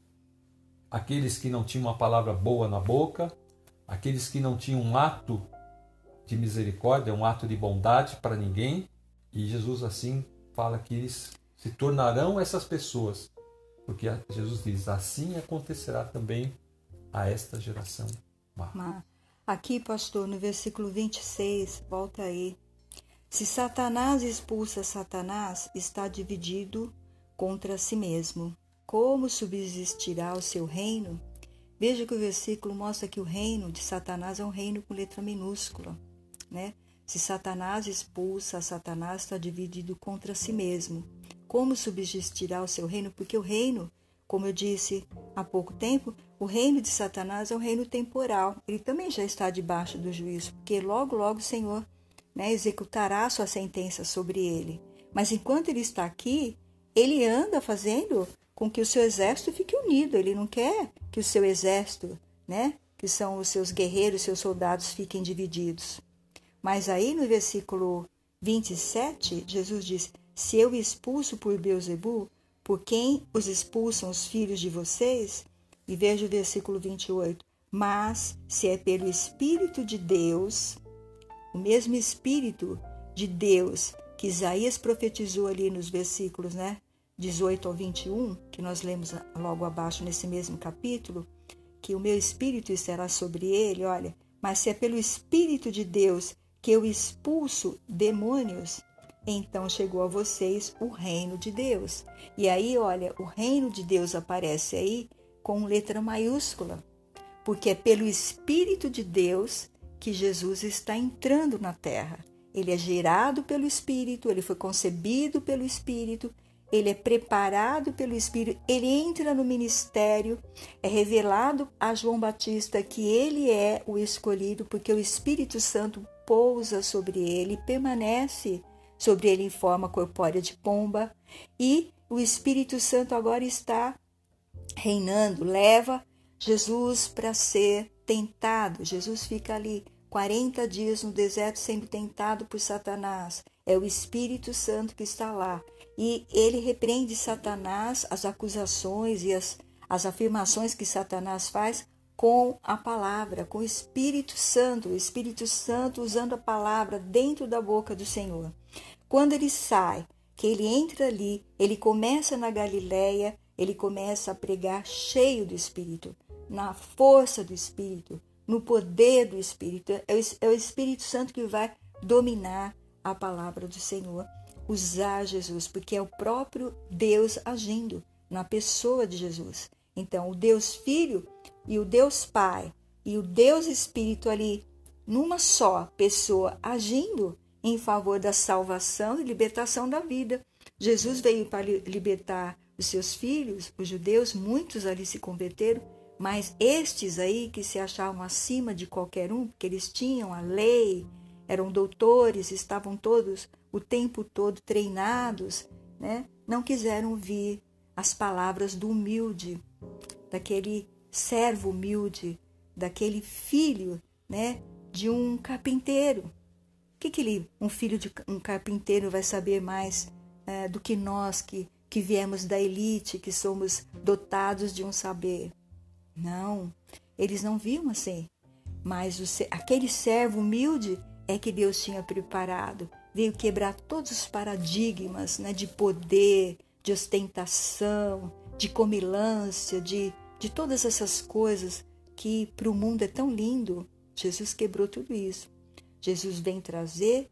aqueles que não tinham uma palavra boa na boca, aqueles que não tinham um ato de misericórdia, um ato de bondade para ninguém. E Jesus assim fala que eles se tornarão essas pessoas, porque Jesus diz: assim acontecerá também a esta geração má. Aqui, pastor, no versículo 26, volta aí. Se Satanás expulsa Satanás, está dividido contra si mesmo. Como subsistirá o seu reino? Veja que o versículo mostra que o reino de Satanás é um reino com letra minúscula, né? Se Satanás expulsa, Satanás está dividido contra si mesmo. Como subsistirá o seu reino? Porque o reino, como eu disse há pouco tempo, o reino de Satanás é um reino temporal. Ele também já está debaixo do juízo, porque logo, logo o Senhor né, executará sua sentença sobre ele. Mas enquanto ele está aqui, ele anda fazendo com que o seu exército fique unido. Ele não quer que o seu exército, né, que são os seus guerreiros, seus soldados, fiquem divididos. Mas aí no versículo 27, Jesus diz: Se eu expulso por Beuzebu, por quem os expulsam os filhos de vocês? E veja o versículo 28. Mas se é pelo Espírito de Deus, o mesmo Espírito de Deus que Isaías profetizou ali nos versículos né, 18 ao 21, que nós lemos logo abaixo nesse mesmo capítulo, que o meu Espírito estará sobre ele, olha, mas se é pelo Espírito de Deus que eu expulso demônios, então chegou a vocês o reino de Deus. E aí, olha, o reino de Deus aparece aí com letra maiúscula, porque é pelo Espírito de Deus que Jesus está entrando na terra. Ele é gerado pelo Espírito, ele foi concebido pelo Espírito, ele é preparado pelo Espírito, ele entra no ministério, é revelado a João Batista que ele é o escolhido, porque o Espírito Santo pousa sobre ele, permanece sobre ele em forma corpórea de pomba, e o Espírito Santo agora está reinando, leva Jesus para ser tentado. Jesus fica ali 40 dias no deserto sendo tentado por Satanás. É o Espírito Santo que está lá. E ele repreende Satanás, as acusações e as, as afirmações que Satanás faz com a palavra, com o Espírito Santo, o Espírito Santo usando a palavra dentro da boca do Senhor. Quando ele sai, que ele entra ali, ele começa na Galileia, ele começa a pregar cheio do Espírito, na força do Espírito, no poder do Espírito. É é o Espírito Santo que vai dominar a palavra do Senhor, usar Jesus, porque é o próprio Deus agindo na pessoa de Jesus. Então, o Deus Filho e o Deus Pai e o Deus Espírito ali, numa só pessoa, agindo em favor da salvação e libertação da vida. Jesus veio para libertar os seus filhos, os judeus, muitos ali se converteram, mas estes aí que se achavam acima de qualquer um, porque eles tinham a lei, eram doutores, estavam todos o tempo todo treinados, né? não quiseram ouvir as palavras do humilde, daquele servo humilde, daquele filho né, de um carpinteiro que, que ele, um filho de um carpinteiro vai saber mais é, do que nós que, que viemos da elite, que somos dotados de um saber? Não, eles não viam assim. Mas o, aquele servo humilde é que Deus tinha preparado. Veio quebrar todos os paradigmas né, de poder, de ostentação, de comilância, de, de todas essas coisas que para o mundo é tão lindo. Jesus quebrou tudo isso. Jesus vem trazer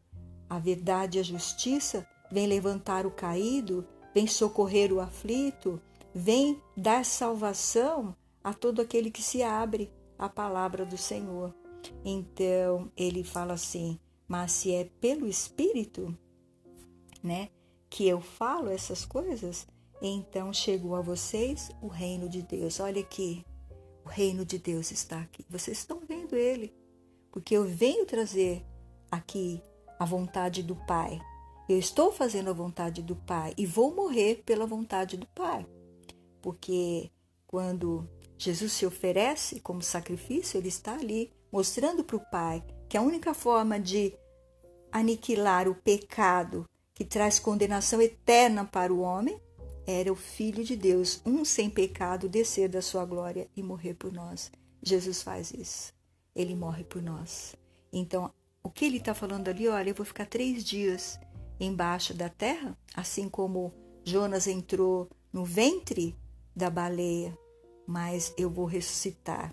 a verdade e a justiça, vem levantar o caído, vem socorrer o aflito, vem dar salvação a todo aquele que se abre à palavra do Senhor. Então ele fala assim: mas se é pelo Espírito, né, que eu falo essas coisas, então chegou a vocês o reino de Deus. Olha aqui, o reino de Deus está aqui. Vocês estão vendo ele porque eu venho trazer aqui a vontade do Pai. Eu estou fazendo a vontade do Pai e vou morrer pela vontade do Pai. Porque quando Jesus se oferece como sacrifício, ele está ali mostrando para o Pai que a única forma de aniquilar o pecado que traz condenação eterna para o homem era o Filho de Deus, um sem pecado, descer da sua glória e morrer por nós. Jesus faz isso ele morre por nós. Então, o que ele está falando ali? Olha, eu vou ficar três dias embaixo da terra, assim como Jonas entrou no ventre da baleia, mas eu vou ressuscitar.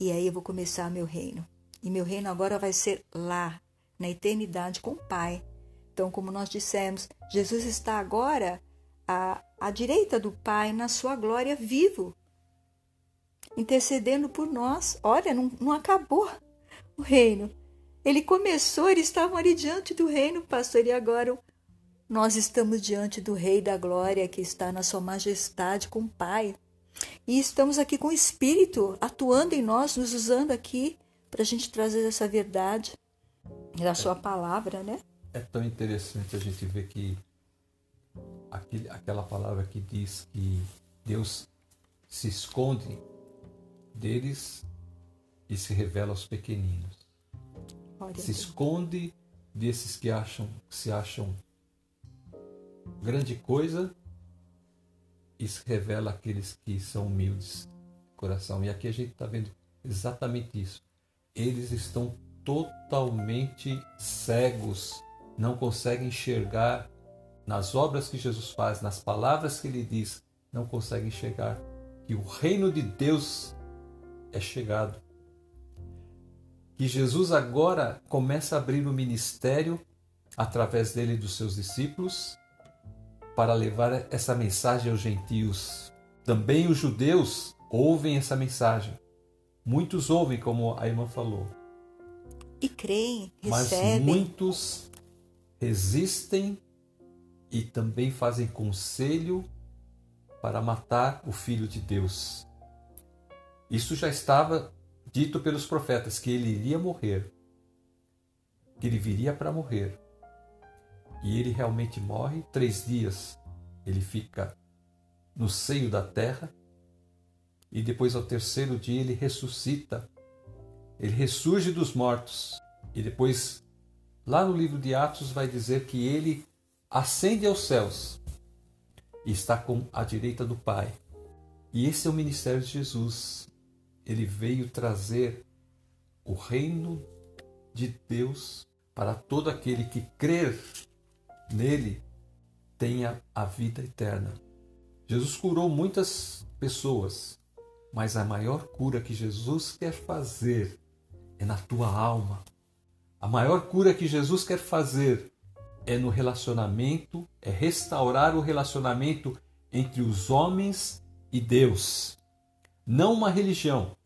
E aí eu vou começar meu reino. E meu reino agora vai ser lá, na eternidade, com o Pai. Então, como nós dissemos, Jesus está agora à, à direita do Pai, na sua glória, vivo intercedendo por nós. Olha, não, não acabou o reino. Ele começou, eles estavam ali diante do reino, pastor, e agora nós estamos diante do Rei da Glória que está na Sua Majestade com o Pai. E estamos aqui com o Espírito atuando em nós, nos usando aqui para a gente trazer essa verdade da Sua palavra, né? É tão interessante a gente ver que aquele, aquela palavra que diz que Deus se esconde deles e se revela aos pequeninos. Olha se esconde desses que acham se acham grande coisa e se revela àqueles que são humildes de coração. E aqui a gente está vendo exatamente isso. Eles estão totalmente cegos, não conseguem enxergar nas obras que Jesus faz, nas palavras que ele diz, não conseguem enxergar que o reino de Deus é chegado. que Jesus agora começa a abrir o ministério através dele e dos seus discípulos para levar essa mensagem aos gentios. Também os judeus ouvem essa mensagem. Muitos ouvem, como a irmã falou. E creem, recebem. Mas muitos resistem e também fazem conselho para matar o Filho de Deus. Isso já estava dito pelos profetas que ele iria morrer, que ele viria para morrer. E ele realmente morre. Três dias ele fica no seio da terra e depois ao terceiro dia ele ressuscita. Ele ressurge dos mortos e depois lá no livro de Atos vai dizer que ele ascende aos céus e está com a direita do Pai. E esse é o ministério de Jesus ele veio trazer o reino de Deus para todo aquele que crer nele tenha a vida eterna. Jesus curou muitas pessoas, mas a maior cura que Jesus quer fazer é na tua alma. A maior cura que Jesus quer fazer é no relacionamento, é restaurar o relacionamento entre os homens e Deus. Não uma religião,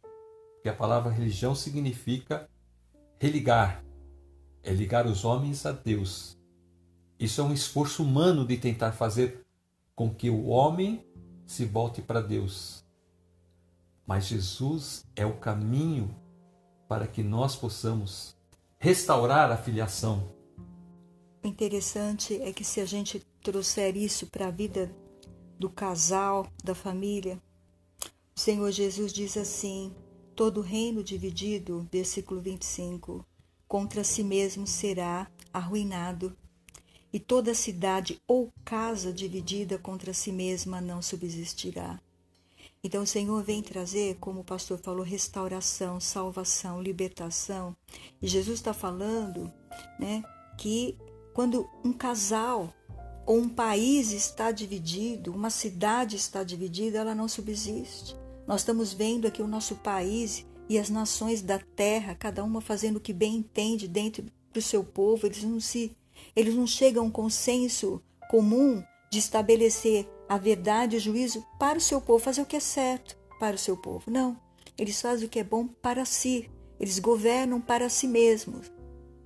porque a palavra religião significa religar, é ligar os homens a Deus. Isso é um esforço humano de tentar fazer com que o homem se volte para Deus. Mas Jesus é o caminho para que nós possamos restaurar a filiação. O interessante é que se a gente trouxer isso para a vida do casal, da família, o Senhor Jesus diz assim: Todo reino dividido, versículo 25, contra si mesmo será arruinado, e toda cidade ou casa dividida contra si mesma não subsistirá. Então o Senhor vem trazer, como o pastor falou, restauração, salvação, libertação. E Jesus está falando né, que quando um casal ou um país está dividido, uma cidade está dividida, ela não subsiste. Nós estamos vendo aqui o nosso país e as nações da terra, cada uma fazendo o que bem entende dentro do seu povo, eles não se eles não chegam a um consenso comum de estabelecer a verdade e o juízo para o seu povo, fazer o que é certo para o seu povo. Não, eles fazem o que é bom para si. Eles governam para si mesmos.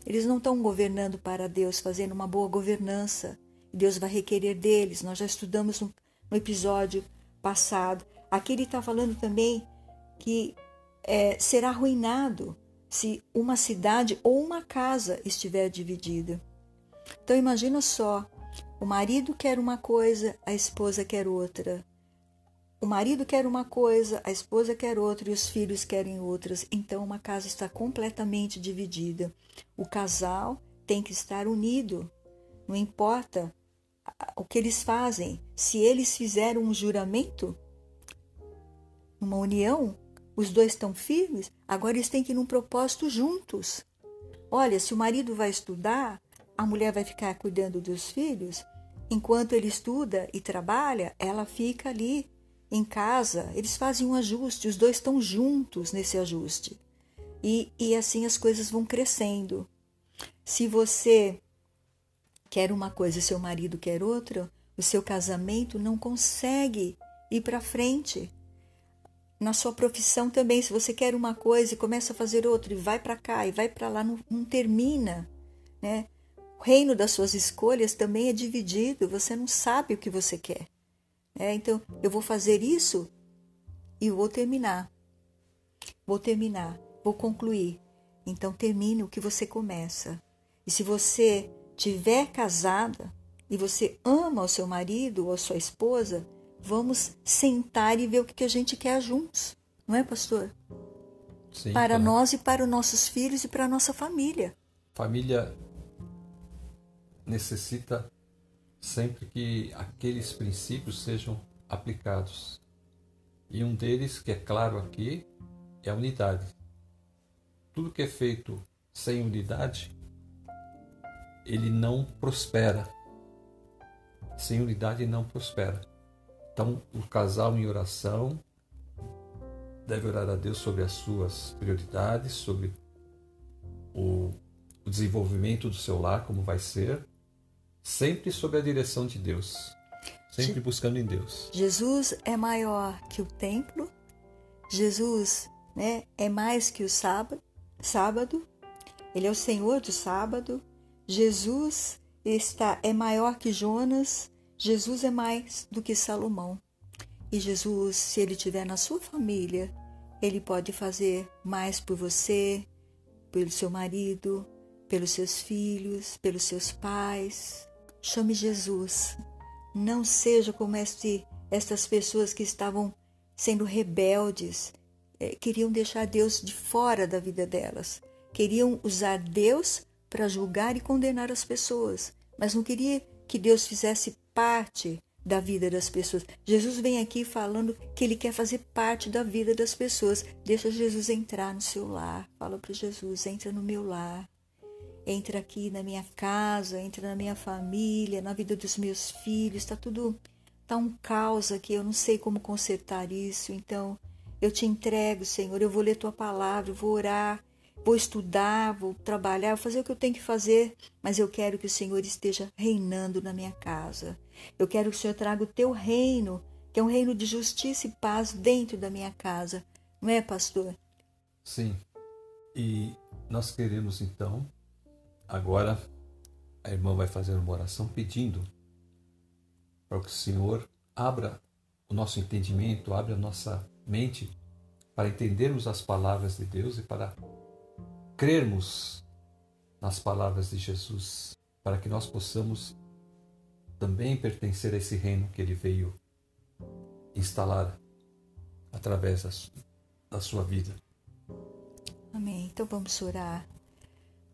Eles não estão governando para Deus, fazendo uma boa governança. Deus vai requerer deles. Nós já estudamos no, no episódio passado Aqui ele está falando também que é, será arruinado se uma cidade ou uma casa estiver dividida. Então imagina só, o marido quer uma coisa, a esposa quer outra. O marido quer uma coisa, a esposa quer outra e os filhos querem outras. Então uma casa está completamente dividida. O casal tem que estar unido. Não importa o que eles fazem. Se eles fizeram um juramento, numa união, os dois estão firmes, agora eles têm que ir num propósito juntos. Olha, se o marido vai estudar, a mulher vai ficar cuidando dos filhos, enquanto ele estuda e trabalha, ela fica ali em casa, eles fazem um ajuste, os dois estão juntos nesse ajuste. E, e assim as coisas vão crescendo. Se você quer uma coisa e seu marido quer outra, o seu casamento não consegue ir para frente na sua profissão também, se você quer uma coisa e começa a fazer outra e vai para cá e vai para lá, não, não, termina, né? O reino das suas escolhas também é dividido, você não sabe o que você quer. Né? Então, eu vou fazer isso e vou terminar. Vou terminar, vou concluir. Então, termine o que você começa. E se você tiver casada e você ama o seu marido ou a sua esposa, vamos sentar e ver o que a gente quer juntos, não é, pastor? Sim, para claro. nós e para os nossos filhos e para a nossa família. Família necessita sempre que aqueles princípios sejam aplicados. E um deles, que é claro aqui, é a unidade. Tudo que é feito sem unidade, ele não prospera. Sem unidade não prospera. Então, o casal em oração deve orar a Deus sobre as suas prioridades, sobre o, o desenvolvimento do seu lar, como vai ser, sempre sob a direção de Deus, sempre buscando em Deus. Jesus é maior que o templo, Jesus né, é mais que o sábado, sábado, ele é o Senhor do sábado, Jesus está é maior que Jonas, Jesus é mais do que Salomão. E Jesus, se ele estiver na sua família, ele pode fazer mais por você, pelo seu marido, pelos seus filhos, pelos seus pais. Chame Jesus. Não seja como este, estas pessoas que estavam sendo rebeldes, eh, queriam deixar Deus de fora da vida delas. Queriam usar Deus para julgar e condenar as pessoas, mas não queria que Deus fizesse parte da vida das pessoas. Jesus vem aqui falando que ele quer fazer parte da vida das pessoas. Deixa Jesus entrar no seu lar. Fala para Jesus: entra no meu lar. Entra aqui na minha casa, entra na minha família, na vida dos meus filhos. Está tudo. Está um caos aqui. Eu não sei como consertar isso. Então, eu te entrego, Senhor. Eu vou ler tua palavra, vou orar vou estudar, vou trabalhar, vou fazer o que eu tenho que fazer, mas eu quero que o Senhor esteja reinando na minha casa. Eu quero que o Senhor traga o teu reino, que é um reino de justiça e paz dentro da minha casa. Não é, pastor? Sim. E nós queremos então, agora a irmã vai fazer uma oração pedindo para que o Senhor abra o nosso entendimento, abra a nossa mente para entendermos as palavras de Deus e para crermos nas palavras de Jesus, para que nós possamos também pertencer a esse reino que ele veio instalar através da, sua vida. Amém. Então vamos orar.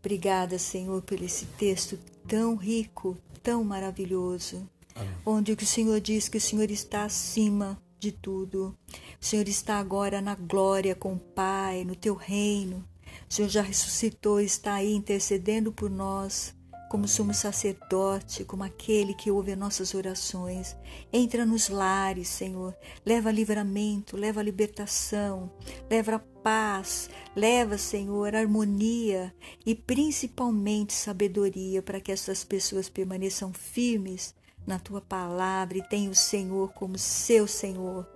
Obrigada, Senhor, por esse texto tão rico, tão maravilhoso, Amém. onde o que o Senhor diz que o Senhor está acima de tudo. O Senhor está agora na glória com o Pai, no teu reino. O Senhor já ressuscitou e está aí intercedendo por nós, como somos sacerdote, como aquele que ouve as nossas orações. Entra nos lares, Senhor. Leva livramento, leva libertação, leva paz, leva, Senhor, harmonia e principalmente sabedoria para que essas pessoas permaneçam firmes na tua palavra e tenham o Senhor como seu Senhor,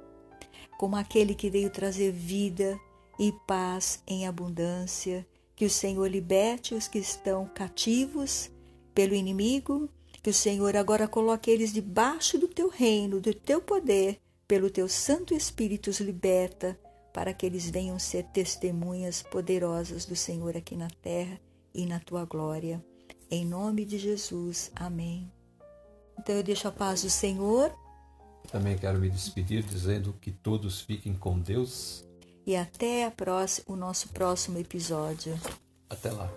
como aquele que veio trazer vida, e paz em abundância. Que o Senhor liberte os que estão cativos pelo inimigo. Que o Senhor agora coloque eles debaixo do teu reino, do teu poder, pelo teu Santo Espírito os liberta, para que eles venham ser testemunhas poderosas do Senhor aqui na terra e na tua glória. Em nome de Jesus. Amém. Então eu deixo a paz do Senhor. Também quero me despedir dizendo que todos fiquem com Deus e até próxima, o nosso próximo episódio. Até lá.